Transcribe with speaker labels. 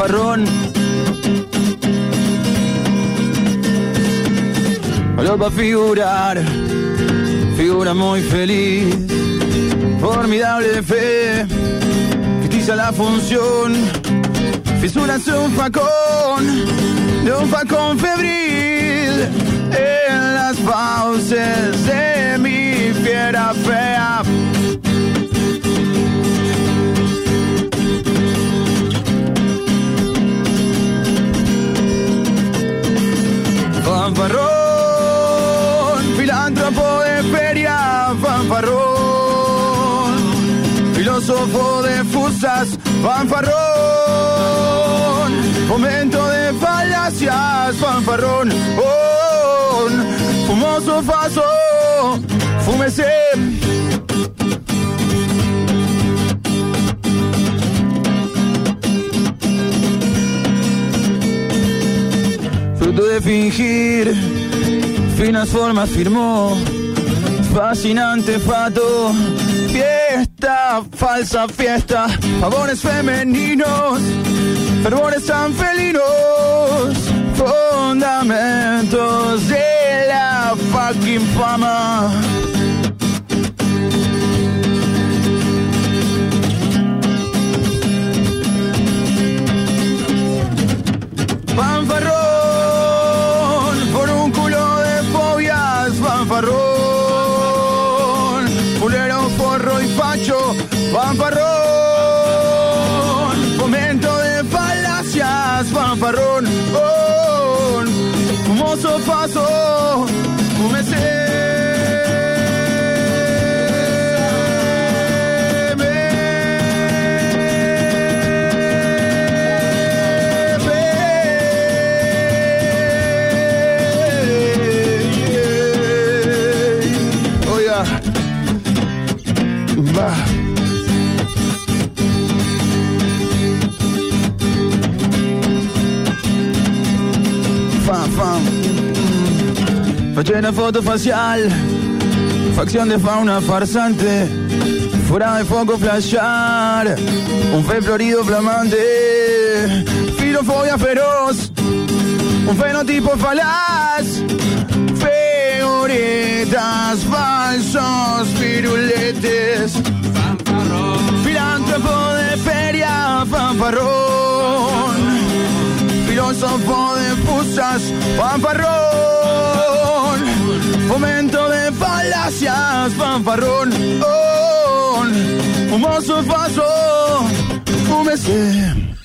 Speaker 1: fanfarrón. Va a figurar, figura muy feliz, formidable de fe, ficticia la función, fisuras un facón, de un facón febril, en las fauces fanfarrón, filósofo de fusas, fanfarrón, momento de falacias, fanfarrón, oh, fumoso faso, fúmese. fruto de fingir, finas formas firmó, fascinante fato, fiesta, falsa fiesta, favores femeninos, fervores tan felinos, fundamentos de la fucking fama. Fanfarrón, momento de falacias, fanfarrón, oh, fumoso paso, Oiga, Fachera foto facial, facción de fauna farsante, fuera de foco flashear, un fe florido flamante, filofobia feroz, un fenotipo falaz, figuretas, falsos piruletes, filántropo de feria, fanfarrón, filósofo de fusas, fanfarrón, momento de falacias, fanfarrón, oh, fumoso faso, fúmese.